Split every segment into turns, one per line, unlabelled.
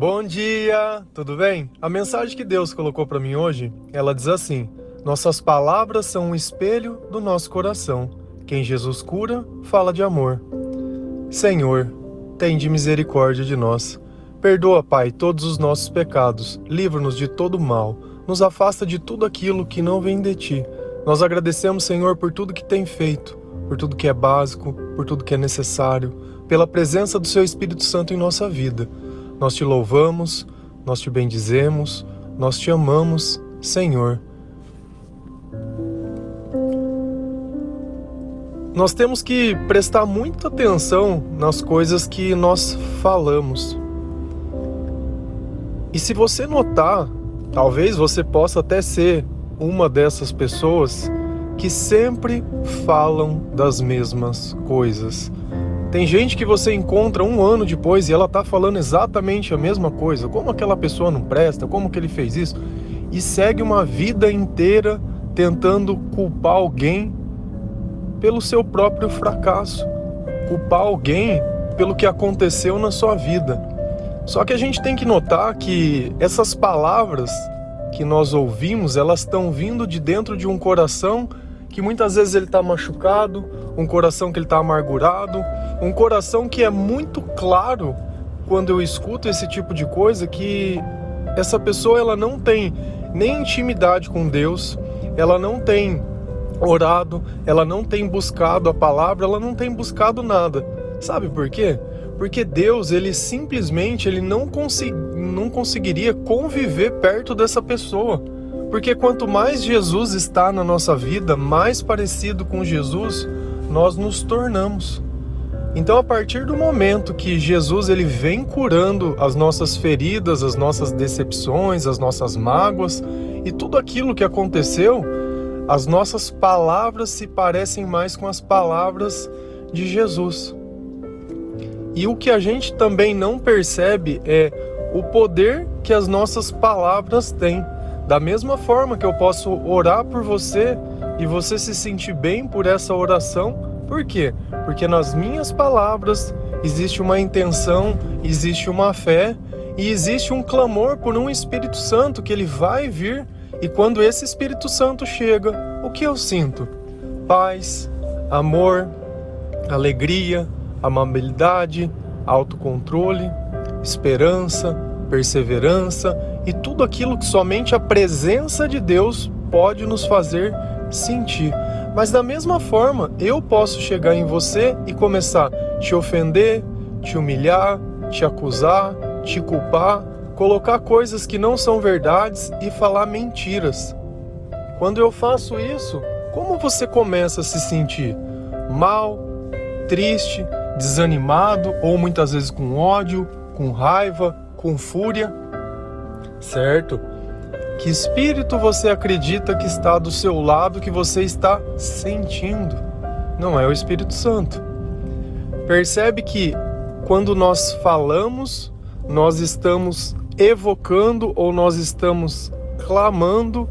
Bom dia, tudo bem? A mensagem que Deus colocou para mim hoje, ela diz assim: Nossas palavras são um espelho do nosso coração. Quem Jesus cura, fala de amor. Senhor, tem de misericórdia de nós. Perdoa, Pai, todos os nossos pecados. Livra-nos de todo mal. Nos afasta de tudo aquilo que não vem de ti. Nós agradecemos, Senhor, por tudo que tem feito, por tudo que é básico, por tudo que é necessário, pela presença do Seu Espírito Santo em nossa vida. Nós te louvamos, nós te bendizemos, nós te amamos, Senhor. Nós temos que prestar muita atenção nas coisas que nós falamos. E se você notar, talvez você possa até ser uma dessas pessoas que sempre falam das mesmas coisas. Tem gente que você encontra um ano depois e ela tá falando exatamente a mesma coisa. Como aquela pessoa não presta? Como que ele fez isso? E segue uma vida inteira tentando culpar alguém pelo seu próprio fracasso, culpar alguém pelo que aconteceu na sua vida. Só que a gente tem que notar que essas palavras que nós ouvimos, elas estão vindo de dentro de um coração que muitas vezes ele está machucado, um coração que ele está amargurado, um coração que é muito claro quando eu escuto esse tipo de coisa que essa pessoa ela não tem nem intimidade com Deus, ela não tem orado, ela não tem buscado a palavra, ela não tem buscado nada. Sabe por quê? Porque Deus, ele simplesmente ele não, consegui, não conseguiria conviver perto dessa pessoa. Porque quanto mais Jesus está na nossa vida, mais parecido com Jesus nós nos tornamos. Então, a partir do momento que Jesus ele vem curando as nossas feridas, as nossas decepções, as nossas mágoas e tudo aquilo que aconteceu, as nossas palavras se parecem mais com as palavras de Jesus. E o que a gente também não percebe é o poder que as nossas palavras têm. Da mesma forma que eu posso orar por você e você se sentir bem por essa oração, por quê? Porque nas minhas palavras existe uma intenção, existe uma fé e existe um clamor por um Espírito Santo que ele vai vir e quando esse Espírito Santo chega, o que eu sinto? Paz, amor, alegria, amabilidade, autocontrole, esperança, perseverança e tudo aquilo que somente a presença de Deus pode nos fazer sentir. Mas da mesma forma, eu posso chegar em você e começar a te ofender, te humilhar, te acusar, te culpar, colocar coisas que não são verdades e falar mentiras. Quando eu faço isso, como você começa a se sentir? Mal, triste, desanimado ou muitas vezes com ódio, com raiva, com fúria, certo? Que espírito você acredita que está do seu lado que você está sentindo? Não é o Espírito Santo. Percebe que quando nós falamos, nós estamos evocando ou nós estamos clamando.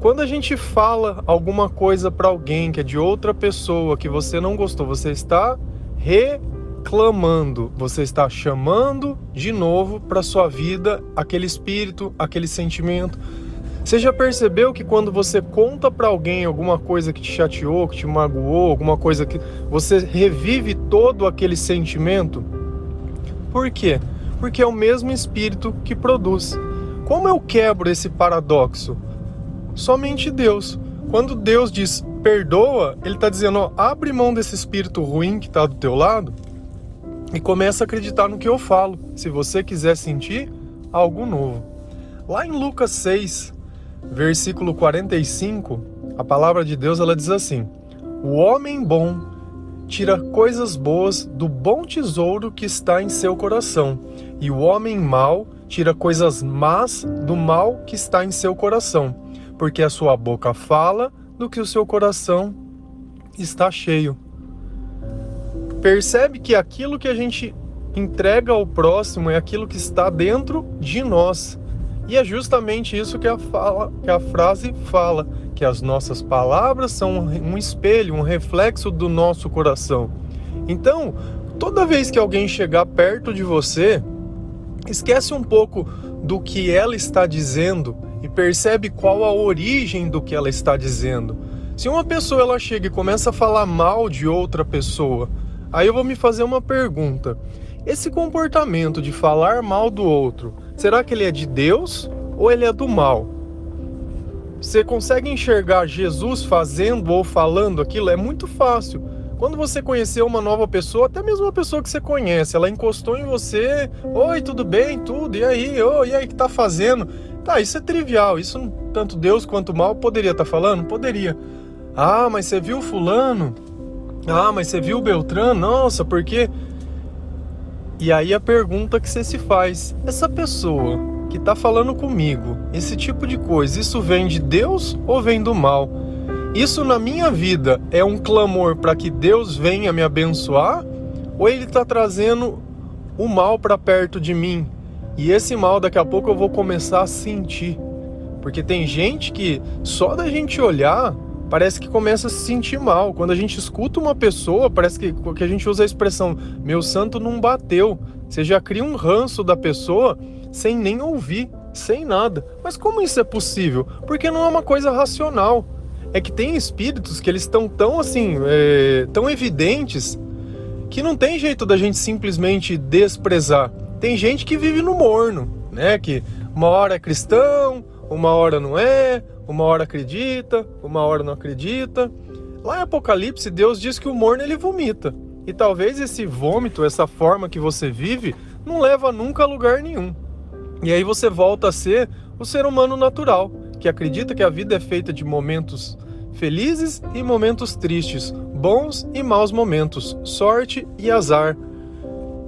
Quando a gente fala alguma coisa para alguém que é de outra pessoa que você não gostou, você está re clamando, você está chamando de novo para sua vida aquele espírito, aquele sentimento. Você já percebeu que quando você conta para alguém alguma coisa que te chateou, que te magoou, alguma coisa que você revive todo aquele sentimento? Por quê? Porque é o mesmo espírito que produz. Como eu quebro esse paradoxo? Somente Deus. Quando Deus diz perdoa, ele está dizendo, ó, abre mão desse espírito ruim que está do teu lado e começa a acreditar no que eu falo, se você quiser sentir algo novo. Lá em Lucas 6, versículo 45, a palavra de Deus ela diz assim: O homem bom tira coisas boas do bom tesouro que está em seu coração, e o homem mau tira coisas más do mal que está em seu coração, porque a sua boca fala do que o seu coração está cheio. Percebe que aquilo que a gente entrega ao próximo é aquilo que está dentro de nós. E é justamente isso que a, fala, que a frase fala, que as nossas palavras são um espelho, um reflexo do nosso coração. Então, toda vez que alguém chegar perto de você esquece um pouco do que ela está dizendo e percebe qual a origem do que ela está dizendo. Se uma pessoa ela chega e começa a falar mal de outra pessoa, aí eu vou me fazer uma pergunta. Esse comportamento de falar mal do outro, será que ele é de Deus ou ele é do mal? Você consegue enxergar Jesus fazendo ou falando aquilo? É muito fácil. Quando você conhecer uma nova pessoa, até mesmo uma pessoa que você conhece, ela encostou em você, oi, tudo bem, tudo, e aí, oh, e aí, que tá fazendo? Tá, isso é trivial, isso tanto Deus quanto mal poderia estar tá falando? Poderia. Ah, mas você viu fulano? Ah, mas você viu Beltrano? Nossa, porque E aí a pergunta que você se faz, essa pessoa que tá falando comigo, esse tipo de coisa, isso vem de Deus ou vem do mal? Isso na minha vida é um clamor para que Deus venha me abençoar? Ou ele está trazendo o mal para perto de mim? E esse mal daqui a pouco eu vou começar a sentir. Porque tem gente que só da gente olhar parece que começa a se sentir mal. Quando a gente escuta uma pessoa, parece que, que a gente usa a expressão meu santo não bateu. Você já cria um ranço da pessoa sem nem ouvir, sem nada. Mas como isso é possível? Porque não é uma coisa racional é que tem espíritos que eles estão tão assim, é, tão evidentes que não tem jeito da gente simplesmente desprezar. Tem gente que vive no morno, né? Que uma hora é cristão, uma hora não é, uma hora acredita, uma hora não acredita. Lá em Apocalipse, Deus diz que o morno ele vomita. E talvez esse vômito, essa forma que você vive, não leva nunca a lugar nenhum. E aí você volta a ser o ser humano natural, que acredita que a vida é feita de momentos felizes e momentos tristes, bons e maus momentos, sorte e azar.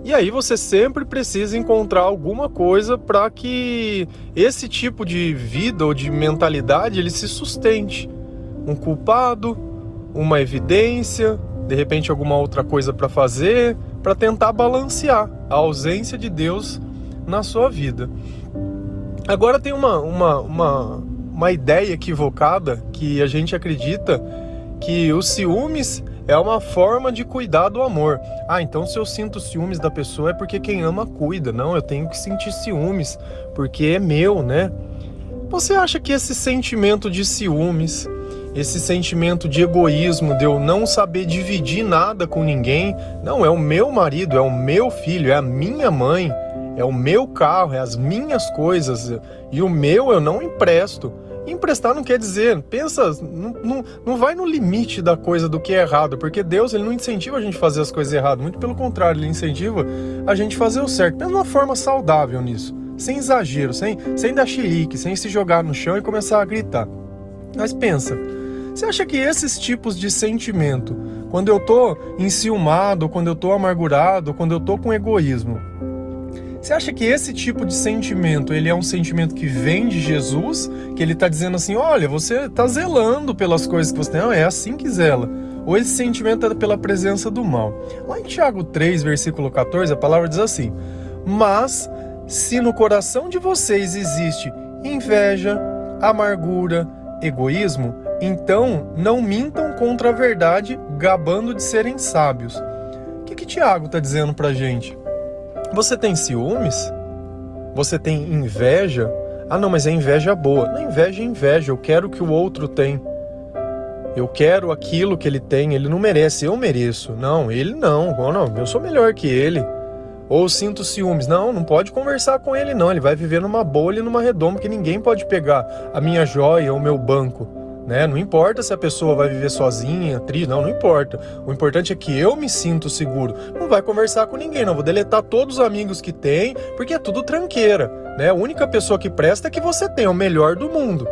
E aí você sempre precisa encontrar alguma coisa para que esse tipo de vida ou de mentalidade ele se sustente. Um culpado, uma evidência, de repente alguma outra coisa para fazer, para tentar balancear a ausência de Deus na sua vida. Agora tem uma, uma, uma uma ideia equivocada que a gente acredita que os ciúmes é uma forma de cuidar do amor. Ah, então se eu sinto ciúmes da pessoa é porque quem ama cuida. Não, eu tenho que sentir ciúmes porque é meu, né? Você acha que esse sentimento de ciúmes, esse sentimento de egoísmo, de eu não saber dividir nada com ninguém, não, é o meu marido, é o meu filho, é a minha mãe, é o meu carro, é as minhas coisas, e o meu eu não empresto. Emprestar não quer dizer, pensa, não, não, não vai no limite da coisa do que é errado, porque Deus ele não incentiva a gente a fazer as coisas erradas, muito pelo contrário, ele incentiva a gente a fazer o certo, pensa uma forma saudável nisso, sem exagero, sem, sem dar chilique, sem se jogar no chão e começar a gritar. Mas pensa, você acha que esses tipos de sentimento, quando eu tô enciumado, quando eu tô amargurado, quando eu tô com egoísmo, você acha que esse tipo de sentimento, ele é um sentimento que vem de Jesus? Que ele está dizendo assim, olha, você está zelando pelas coisas que você tem. Não, é assim que zela. Ou esse sentimento é pela presença do mal. Lá em Tiago 3, versículo 14, a palavra diz assim, Mas, se no coração de vocês existe inveja, amargura, egoísmo, então não mintam contra a verdade, gabando de serem sábios. O que, que Tiago está dizendo para gente? Você tem ciúmes? Você tem inveja? Ah, não, mas é inveja boa. Não, inveja é inveja. Eu quero que o outro tem. Eu quero aquilo que ele tem. Ele não merece. Eu mereço. Não, ele não. Oh, não, eu sou melhor que ele. Ou sinto ciúmes. Não, não pode conversar com ele, não. Ele vai viver numa bolha, numa redoma, que ninguém pode pegar a minha joia, o meu banco. Né? Não importa se a pessoa vai viver sozinha, triste, não, não importa. O importante é que eu me sinto seguro. Não vai conversar com ninguém, não vou deletar todos os amigos que tem, porque é tudo tranqueira, né? A única pessoa que presta é que você tem, é o melhor do mundo,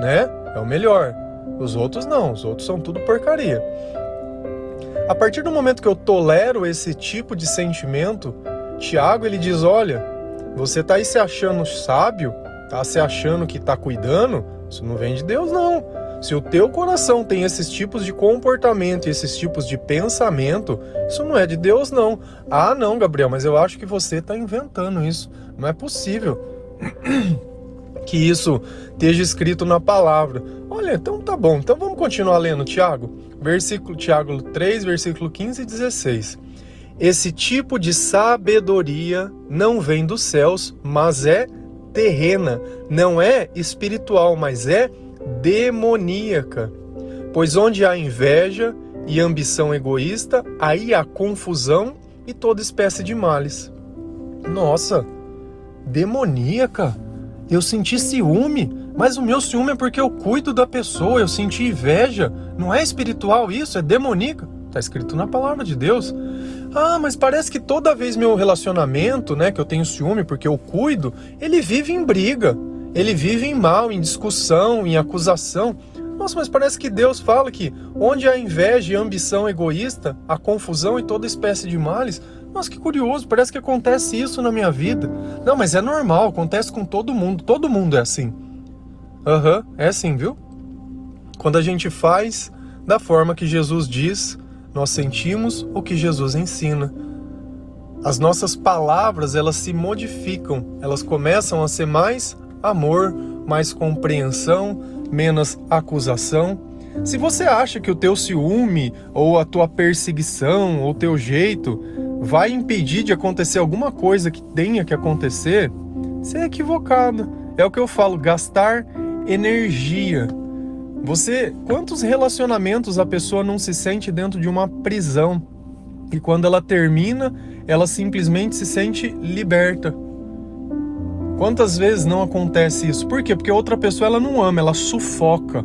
né? É o melhor. Os outros não, os outros são tudo porcaria. A partir do momento que eu tolero esse tipo de sentimento, Tiago ele diz: "Olha, você tá aí se achando sábio, tá se achando que tá cuidando, isso não vem de Deus não. Se o teu coração tem esses tipos de comportamento, esses tipos de pensamento, isso não é de Deus, não. Ah, não, Gabriel, mas eu acho que você está inventando isso. Não é possível que isso esteja escrito na palavra. Olha, então tá bom. Então vamos continuar lendo, Tiago. Versículo Tiago 3, versículo 15 e 16. Esse tipo de sabedoria não vem dos céus, mas é terrena, não é espiritual, mas é demoníaca. Pois onde há inveja e ambição egoísta, aí há confusão e toda espécie de males. Nossa, demoníaca? Eu senti ciúme, mas o meu ciúme é porque eu cuido da pessoa, eu senti inveja. Não é espiritual isso, é demoníaca. Está escrito na palavra de Deus. Ah, mas parece que toda vez meu relacionamento, né, que eu tenho ciúme porque eu cuido, ele vive em briga. Ele vive em mal, em discussão, em acusação. Nossa, mas parece que Deus fala que onde há inveja e ambição egoísta, a confusão e toda espécie de males. Nossa, que curioso, parece que acontece isso na minha vida. Não, mas é normal, acontece com todo mundo. Todo mundo é assim. Aham, uhum, é assim, viu? Quando a gente faz da forma que Jesus diz, nós sentimos o que Jesus ensina. As nossas palavras, elas se modificam, elas começam a ser mais amor, mais compreensão, menos acusação. Se você acha que o teu ciúme ou a tua perseguição ou teu jeito vai impedir de acontecer alguma coisa que tenha que acontecer, você é equivocado. É o que eu falo, gastar energia. Você, quantos relacionamentos a pessoa não se sente dentro de uma prisão e quando ela termina, ela simplesmente se sente liberta? Quantas vezes não acontece isso? Por quê? Porque outra pessoa ela não ama, ela sufoca.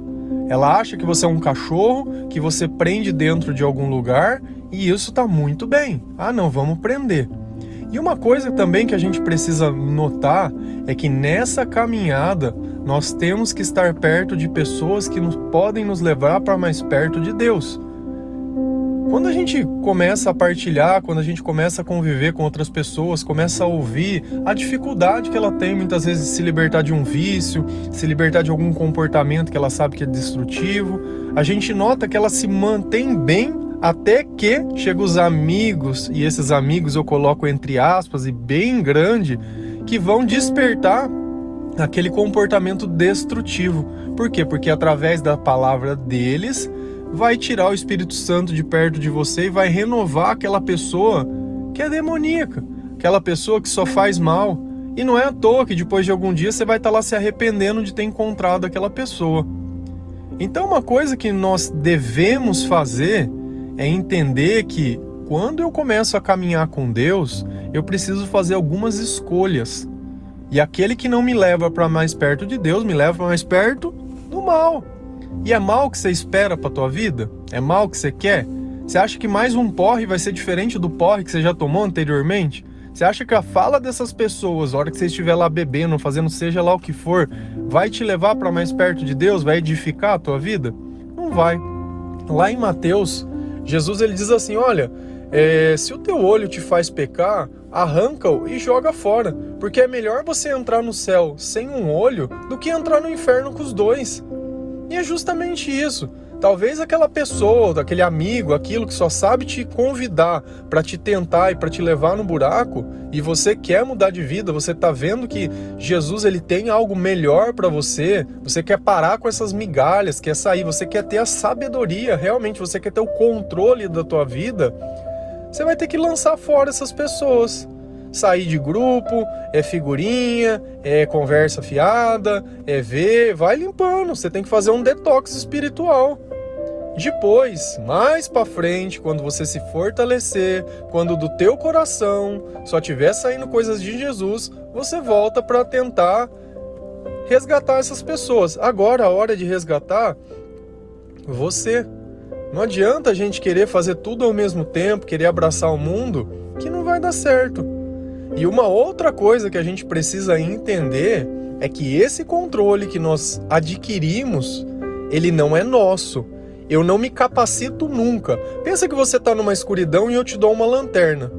Ela acha que você é um cachorro, que você prende dentro de algum lugar e isso está muito bem. Ah, não, vamos prender. E uma coisa também que a gente precisa notar é que nessa caminhada nós temos que estar perto de pessoas que nos, podem nos levar para mais perto de Deus. Quando a gente começa a partilhar, quando a gente começa a conviver com outras pessoas, começa a ouvir a dificuldade que ela tem muitas vezes de se libertar de um vício, se libertar de algum comportamento que ela sabe que é destrutivo, a gente nota que ela se mantém bem até que chegam os amigos, e esses amigos eu coloco entre aspas e bem grande, que vão despertar aquele comportamento destrutivo. Por quê? Porque através da palavra deles vai tirar o Espírito Santo de perto de você e vai renovar aquela pessoa que é demoníaca, aquela pessoa que só faz mal. E não é à toa que depois de algum dia você vai estar lá se arrependendo de ter encontrado aquela pessoa. Então, uma coisa que nós devemos fazer é entender que quando eu começo a caminhar com Deus, eu preciso fazer algumas escolhas. E aquele que não me leva para mais perto de Deus me leva para mais perto do mal. E é mal que você espera para tua vida? É mal que você quer? Você acha que mais um porre vai ser diferente do porre que você já tomou anteriormente? Você acha que a fala dessas pessoas, a hora que você estiver lá bebendo, fazendo seja lá o que for, vai te levar para mais perto de Deus, vai edificar a tua vida? Não vai. Lá em Mateus, Jesus ele diz assim: olha, é, se o teu olho te faz pecar, arranca-o e joga fora, porque é melhor você entrar no céu sem um olho do que entrar no inferno com os dois. E é justamente isso. Talvez aquela pessoa, aquele amigo, aquilo que só sabe te convidar para te tentar e para te levar no buraco, e você quer mudar de vida, você está vendo que Jesus ele tem algo melhor para você, você quer parar com essas migalhas, quer sair, você quer ter a sabedoria, realmente você quer ter o controle da tua vida, você vai ter que lançar fora essas pessoas sair de grupo, é figurinha, é conversa fiada, é ver, vai limpando. Você tem que fazer um detox espiritual. Depois, mais para frente, quando você se fortalecer, quando do teu coração só tiver saindo coisas de Jesus, você volta para tentar resgatar essas pessoas. Agora a hora de resgatar você. Não adianta a gente querer fazer tudo ao mesmo tempo, querer abraçar o mundo, que não vai dar certo. E uma outra coisa que a gente precisa entender é que esse controle que nós adquirimos, ele não é nosso. Eu não me capacito nunca. Pensa que você está numa escuridão e eu te dou uma lanterna.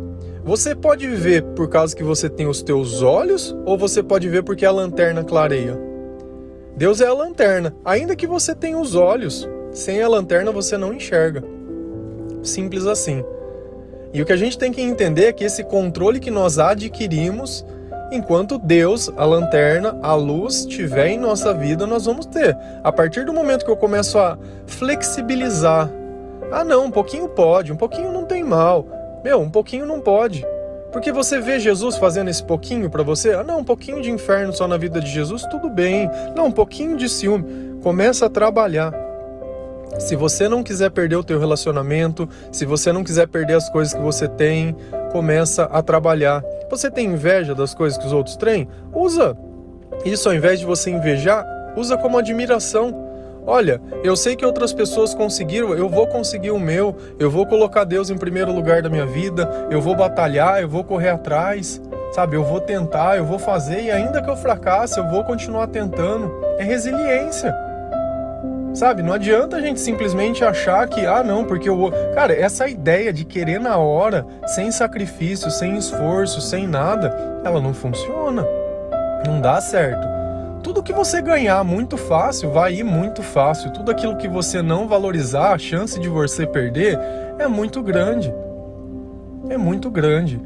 Você pode ver por causa que você tem os teus olhos ou você pode ver porque a lanterna clareia? Deus é a lanterna. Ainda que você tenha os olhos, sem a lanterna você não enxerga. Simples assim. E o que a gente tem que entender é que esse controle que nós adquirimos, enquanto Deus, a lanterna, a luz estiver em nossa vida, nós vamos ter. A partir do momento que eu começo a flexibilizar, ah não, um pouquinho pode, um pouquinho não tem mal. Meu, um pouquinho não pode. Porque você vê Jesus fazendo esse pouquinho para você? Ah, não, um pouquinho de inferno só na vida de Jesus, tudo bem. Não, um pouquinho de ciúme. Começa a trabalhar. Se você não quiser perder o teu relacionamento, se você não quiser perder as coisas que você tem, começa a trabalhar. Você tem inveja das coisas que os outros têm? Usa isso ao invés de você invejar, usa como admiração. Olha, eu sei que outras pessoas conseguiram, eu vou conseguir o meu, eu vou colocar Deus em primeiro lugar da minha vida, eu vou batalhar, eu vou correr atrás, sabe? Eu vou tentar, eu vou fazer e ainda que eu fracasse, eu vou continuar tentando. É resiliência. Sabe, não adianta a gente simplesmente achar que, ah, não, porque eu. Cara, essa ideia de querer na hora, sem sacrifício, sem esforço, sem nada, ela não funciona. Não dá certo. Tudo que você ganhar muito fácil vai ir muito fácil. Tudo aquilo que você não valorizar, a chance de você perder é muito grande. É muito grande.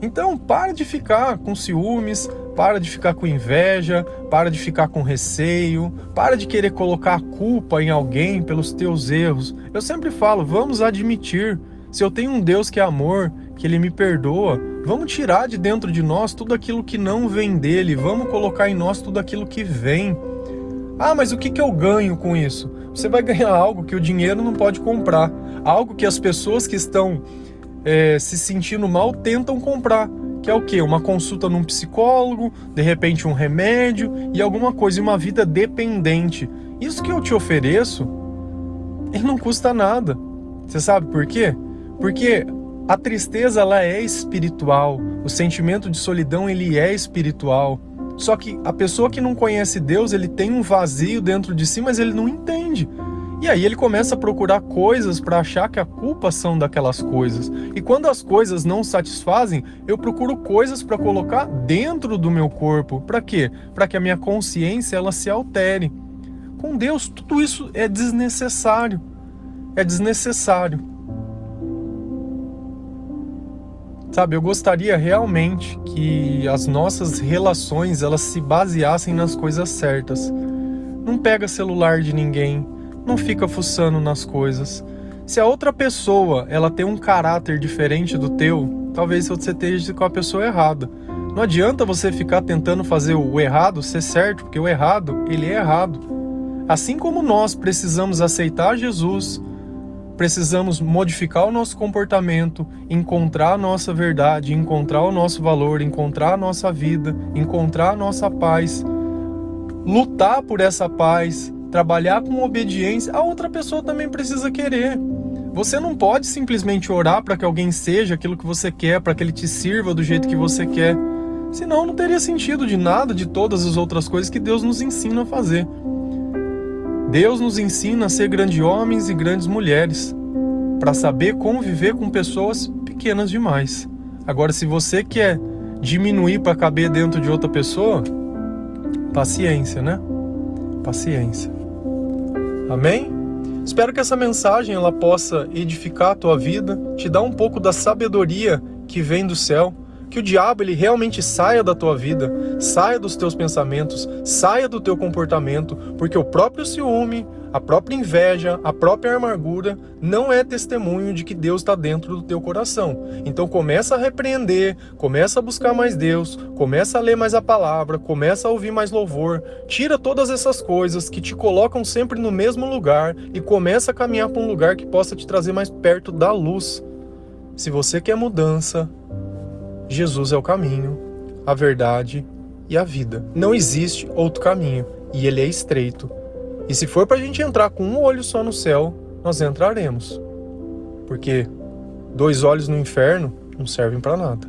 Então, para de ficar com ciúmes, para de ficar com inveja, para de ficar com receio, para de querer colocar a culpa em alguém pelos teus erros. Eu sempre falo, vamos admitir. Se eu tenho um Deus que é amor, que ele me perdoa, vamos tirar de dentro de nós tudo aquilo que não vem dele, vamos colocar em nós tudo aquilo que vem. Ah, mas o que, que eu ganho com isso? Você vai ganhar algo que o dinheiro não pode comprar, algo que as pessoas que estão é, se sentindo mal tentam comprar que é o que? Uma consulta num psicólogo, de repente um remédio e alguma coisa, uma vida dependente. Isso que eu te ofereço, ele não custa nada. Você sabe por quê? Porque a tristeza ela é espiritual, o sentimento de solidão ele é espiritual. Só que a pessoa que não conhece Deus, ele tem um vazio dentro de si, mas ele não entende. E aí ele começa a procurar coisas para achar que a culpa são daquelas coisas. E quando as coisas não satisfazem, eu procuro coisas para colocar dentro do meu corpo. Para quê? Para que a minha consciência ela se altere. Com Deus, tudo isso é desnecessário. É desnecessário. Sabe, eu gostaria realmente que as nossas relações elas se baseassem nas coisas certas. Não pega celular de ninguém, não fica fuçando nas coisas. Se a outra pessoa ela tem um caráter diferente do teu, talvez você esteja com a pessoa errada. Não adianta você ficar tentando fazer o errado ser certo, porque o errado, ele é errado. Assim como nós precisamos aceitar Jesus, precisamos modificar o nosso comportamento, encontrar a nossa verdade, encontrar o nosso valor, encontrar a nossa vida, encontrar a nossa paz, lutar por essa paz, trabalhar com obediência, a outra pessoa também precisa querer. Você não pode simplesmente orar para que alguém seja aquilo que você quer, para que ele te sirva do jeito que você quer. Senão não teria sentido de nada de todas as outras coisas que Deus nos ensina a fazer. Deus nos ensina a ser grandes homens e grandes mulheres, para saber conviver com pessoas pequenas demais. Agora, se você quer diminuir para caber dentro de outra pessoa, paciência, né? Paciência. Amém? Espero que essa mensagem ela possa edificar a tua vida, te dar um pouco da sabedoria que vem do céu, que o diabo ele realmente saia da tua vida, saia dos teus pensamentos, saia do teu comportamento, porque o próprio ciúme, a própria inveja, a própria amargura não é testemunho de que Deus está dentro do teu coração. Então começa a repreender, começa a buscar mais Deus, começa a ler mais a palavra, começa a ouvir mais louvor, tira todas essas coisas que te colocam sempre no mesmo lugar e começa a caminhar para um lugar que possa te trazer mais perto da luz. Se você quer mudança, Jesus é o caminho, a verdade e a vida. Não existe outro caminho e ele é estreito. E se for para a gente entrar com um olho só no céu, nós entraremos. Porque dois olhos no inferno não servem para nada.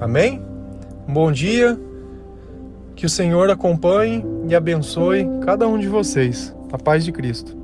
Amém? Um bom dia. Que o Senhor acompanhe e abençoe cada um de vocês. A paz de Cristo.